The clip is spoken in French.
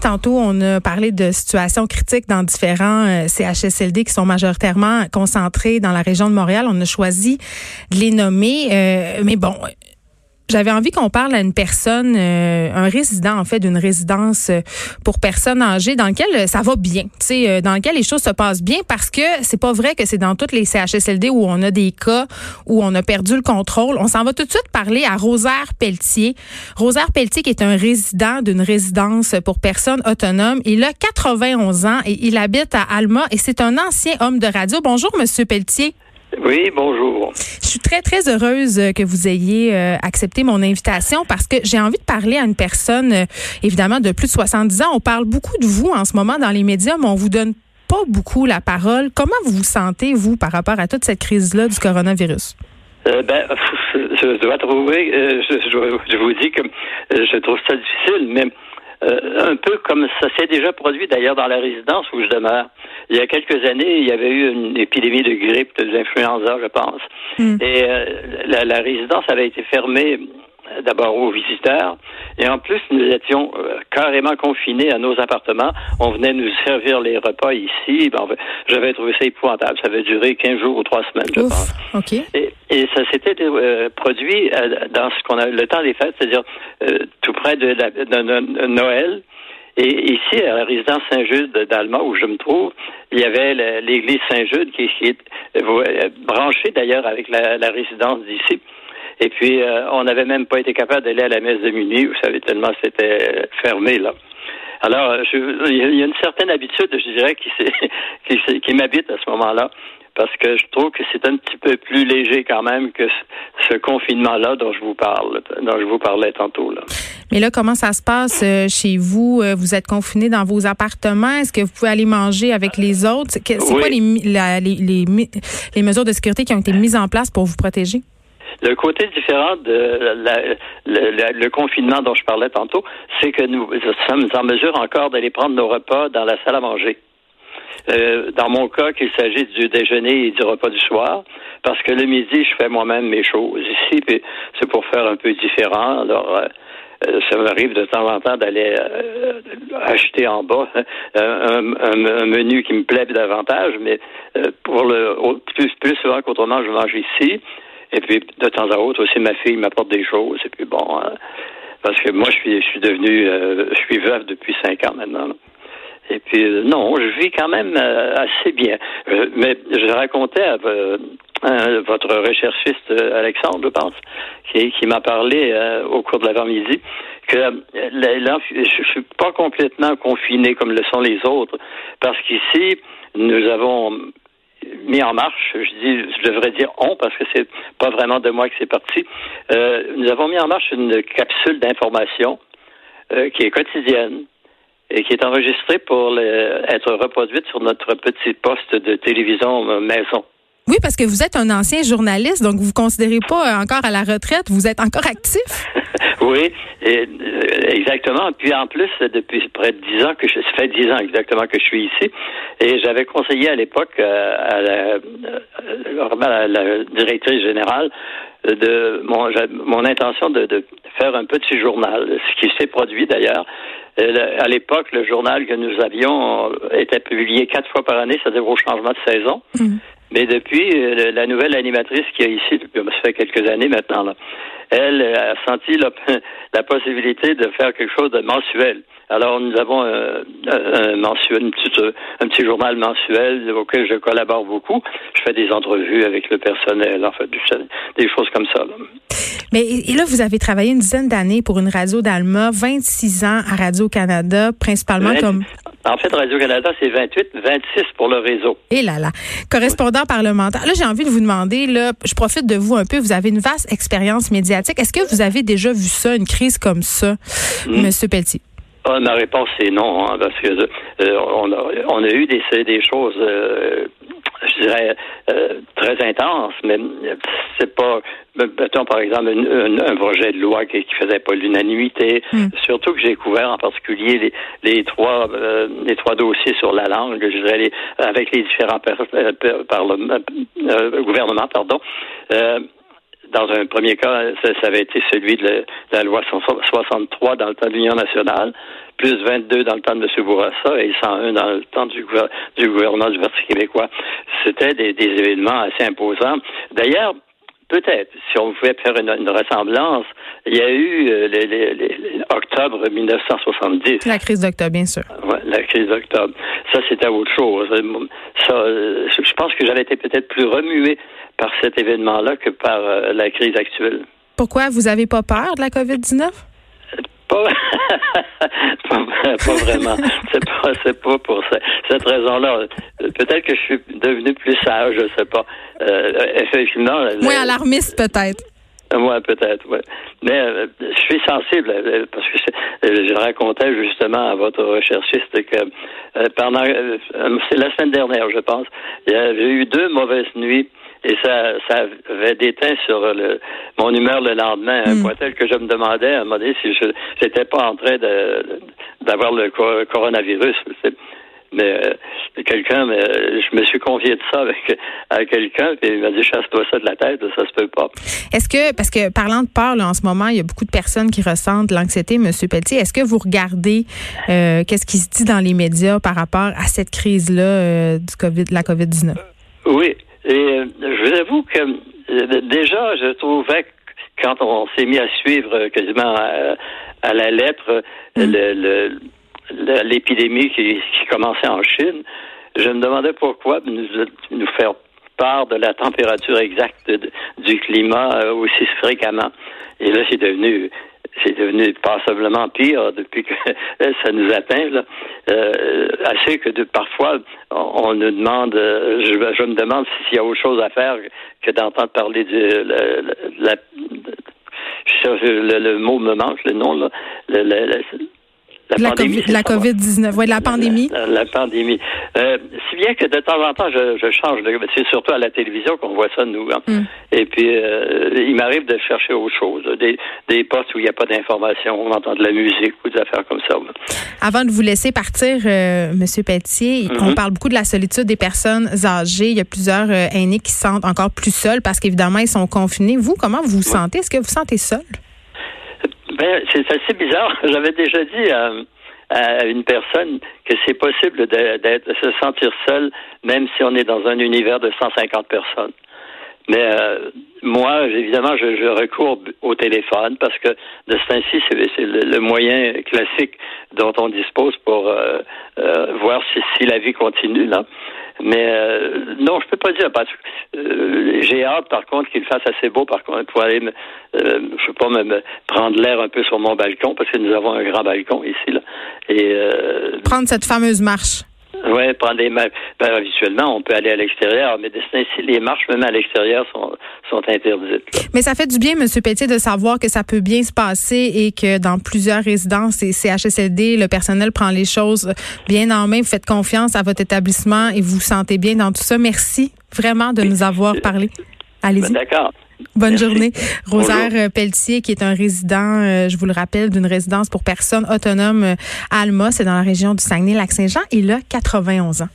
Tantôt, on a parlé de situations critiques dans différents euh, CHSLD qui sont majoritairement concentrés dans la région de Montréal. On a choisi de les nommer. Euh, mais bon, j'avais envie qu'on parle à une personne, euh, un résident en fait d'une résidence euh, pour personnes âgées dans lequel euh, ça va bien, tu sais, dans lequel les choses se passent bien parce que c'est pas vrai que c'est dans toutes les CHSLD où on a des cas où on a perdu le contrôle. On s'en va tout de suite parler à Rosaire Pelletier. Rosaire Pelletier qui est un résident d'une résidence pour personnes autonomes. Il a 91 ans et il habite à Alma et c'est un ancien homme de radio. Bonjour Monsieur Pelletier. Oui, bonjour. Je très, très heureuse que vous ayez euh, accepté mon invitation parce que j'ai envie de parler à une personne, euh, évidemment, de plus de 70 ans. On parle beaucoup de vous en ce moment dans les médias, mais on vous donne pas beaucoup la parole. Comment vous vous sentez, vous, par rapport à toute cette crise-là du coronavirus? Euh, ben, je dois trouver, je, je, vous dis que je trouve ça difficile, mais euh, un peu comme ça s'est déjà produit d'ailleurs dans la résidence où je demeure. Il y a quelques années, il y avait eu une épidémie de grippe, de l'influenza, je pense. Hmm. Et euh, la, la, résidence avait été fermée d'abord aux visiteurs, et en plus, nous étions euh, carrément confinés à nos appartements. On venait nous servir les repas ici. Ben, j'avais trouvé ça épouvantable. Ça avait duré 15 jours ou trois semaines, je pense. Et, et, ça s'était euh, produit euh, dans ce qu'on a le temps des fêtes, c'est-à-dire tout près de, de, Noël. Et ici, à la résidence Saint-Jude d'Alma, où je me trouve, il y avait l'église Saint-Jude qui, est branchée d'ailleurs avec la, la résidence d'ici. Et puis, euh, on n'avait même pas été capable d'aller à la messe de minuit. Vous savez, tellement c'était fermé, là. Alors, il y a une certaine habitude, je dirais, qui, qui, qui m'habite à ce moment-là, parce que je trouve que c'est un petit peu plus léger quand même que ce confinement-là dont je vous parle, dont je vous parlais tantôt. Là. Mais là, comment ça se passe euh, chez vous? Euh, Vous êtes confiné dans vos appartements Est-ce que vous pouvez aller manger avec les autres? C'est quoi les, les, les mesures de sécurité qui ont été mises en place pour vous protéger? Le côté différent de le, confinement dont je parlais tantôt, c'est que nous sommes en mesure encore d'aller prendre nos repas dans la salle à manger. Euh, dans mon cas, qu'il s'agit du déjeuner et du repas du soir, parce que le midi, je fais moi-même mes choses ici, puis c'est pour faire un peu différent. Alors, euh, euh, ça m'arrive de temps en temps d'aller acheter en bas un, menu qui me plaît davantage, mais pour le plus, plus souvent qu'autrement, je mange ici. Et puis, de temps à autre aussi, ma fille m'apporte des choses. Et puis, bon, hein, parce que moi, je suis, je suis devenu, euh, je suis veuve depuis cinq ans maintenant. Et puis, euh, non, je vis quand même euh, assez bien. mais je racontais à votre recherchiste Alexandre, je pense, qui, qui m'a parlé au cours de l'avant-midi, que je suis pas complètement confiné comme le sont les autres, parce qu'ici, nous avons mis en marche, je dis, je devrais dire on parce que c'est pas vraiment de moi que c'est parti. Euh, nous avons mis en marche une capsule d'information euh, qui est quotidienne et qui est enregistrée pour être reproduite sur notre petit poste de télévision maison. Oui, parce que vous êtes un ancien journaliste, donc vous ne considérez pas encore à la retraite, vous êtes encore actif. oui, et, euh, exactement. Puis en plus, depuis près de dix ans que je, ça fait dix ans exactement que je suis ici, et j'avais conseillé à l'époque euh, à, la, euh, à la directrice générale de mon, mon intention de, de, faire un petit journal, ce qui s'est produit d'ailleurs. À l'époque, le journal que nous avions était publié quatre fois par année, c'est-à-dire au changement de saison. Mmh. Mais depuis, euh, la nouvelle animatrice qui est ici, ça fait quelques années maintenant, là, elle a senti la, la, possibilité de faire quelque chose de mensuel. Alors, nous avons un, un, mensuel, un petit journal mensuel auquel je collabore beaucoup. Je fais des entrevues avec le personnel, en fait, des choses comme ça. Là. Mais et là, vous avez travaillé une dizaine d'années pour une radio d'Alma, 26 ans à Radio-Canada, principalement comme... En fait, Radio-Canada, c'est 28, 26 pour le réseau. Et là là. Correspondant parlementaire. Là, j'ai envie de vous demander, là, je profite de vous un peu, vous avez une vaste expérience médiatique. Est-ce que vous avez déjà vu ça, une crise comme ça, M. Hmm. Monsieur Pelletier? Ah, ma réponse est non, hein, parce que euh, on, a, on, a, eu des, des choses, euh, je dirais, euh, très intenses, mais c'est pas, mettons par exemple un, projet de loi qui, qui faisait pas l'unanimité. Hmm. Surtout que j'ai couvert en particulier les, les trois les trois dossiers sur la langue, je dirais, les, avec les différents gouvernements, pardon dans un premier cas, ça, avait été celui de la, loi 63 dans le temps de l'Union nationale, plus 22 dans le temps de M. Bourassa et 101 dans le temps du, gouvernement du Parti québécois. C'était des, événements assez imposants. D'ailleurs, peut-être, si on pouvait faire une, ressemblance, il y a eu euh, les, octobre 1970. La crise d'octobre, bien sûr. Ouais, la crise d'octobre. Ça, c'était autre chose. Ça, euh, je pense que j'avais été peut-être plus remué par cet événement-là que par euh, la crise actuelle. Pourquoi? Vous n'avez pas peur de la COVID-19? Pas, pas, vraiment. C'est pas, c'est pas pour cette raison-là. Peut-être que je suis devenu plus sage, je sais pas. Euh, effectivement. Moins alarmiste, peut-être. Moi, peut-être, oui. Mais euh, je suis sensible parce que je racontais justement à votre recherchiste que pendant c'est la semaine dernière, je pense, il y avait eu deux mauvaises nuits et ça, ça avait déteint sur le, mon humeur le lendemain, un point tel que je me demandais à un moment donné si je n'étais pas en train d'avoir le coronavirus. Mais euh, quelqu'un, je me suis confié de ça avec à quelqu'un, et il m'a dit chasse-toi ça de la tête, ça se peut pas. Est-ce que, parce que parlant de peur, là, en ce moment, il y a beaucoup de personnes qui ressentent l'anxiété, M. Pelletier. Est-ce que vous regardez euh, qu'est-ce qui se dit dans les médias par rapport à cette crise-là euh, du COVID, de la COVID-19? Oui. Et euh, je vous avoue que euh, déjà, je trouvais que quand on s'est mis à suivre quasiment à, la lettre mm. l'épidémie qui, commençait en Chine, je me demandais pourquoi nous, nous faire part de la température exacte du climat euh, aussi fréquemment. Et là, c'est devenu c'est devenu passablement pire depuis que ça nous atteint. Là. Euh, assez que de, parfois, on, nous demande, euh, je, me demande s'il y a autre chose à faire que d'entendre parler du, la, le, mot me manque, le nom, là, la, COVID-19, oui, la pandémie. La, pandémie. Euh, bien que de temps en temps, je, je change de. C'est surtout à la télévision qu'on voit ça, nous. Hein. Mm. Et puis, euh, il m'arrive de chercher autre chose. Des, des postes où il n'y a pas d'information, on entend de la musique ou des affaires comme ça. Avant de vous laisser partir, euh, Monsieur Pelletier, on mm-hmm. parle beaucoup de la solitude des personnes âgées. Il y a plusieurs euh, aînés qui se sentent encore plus seuls parce qu'évidemment, ils sont confinés. Vous, comment vous vous sentez? Est-ce que vous vous sentez seul? Ben, c'est assez bizarre. J'avais déjà dit à, une personne que c'est possible de, se sentir seul, même si on est dans un univers de 150 personnes. Mais euh, moi, évidemment, je, je, recours au téléphone parce que de ce temps-ci, c'est le, moyen classique dont on dispose pour euh, euh, voir si, si, la vie continue. Là. Mais euh, non, je peux pas dire parce que euh, j'ai hâte par contre qu'il fasse assez beau par contre pour aller me, euh, je sais pas prendre l'air un peu sur mon balcon parce que nous avons un grand balcon ici là et prendre cette fameuse marche. Oui, prendre des marches. Ben, habituellement, on peut aller à l'extérieur, mais ce les marches, même à l'extérieur, sont, sont interdites. Mais ça fait du bien, M. Pétier, de savoir que ça peut bien se passer et que dans plusieurs résidences et CHSLD, le personnel prend les choses bien en main. Vous faites confiance à votre établissement et vous vous sentez bien dans tout ça. Merci vraiment de nous avoir parlé. Allez-y. Ben, d'accord. Bonne journée. Rosaire Pelletier, qui est un résident, euh, je vous le rappelle, d'une résidence pour personnes autonomes euh, à Alma, c'est dans la région du Saguenay-Lac-Saint-Jean. Il a 91 ans.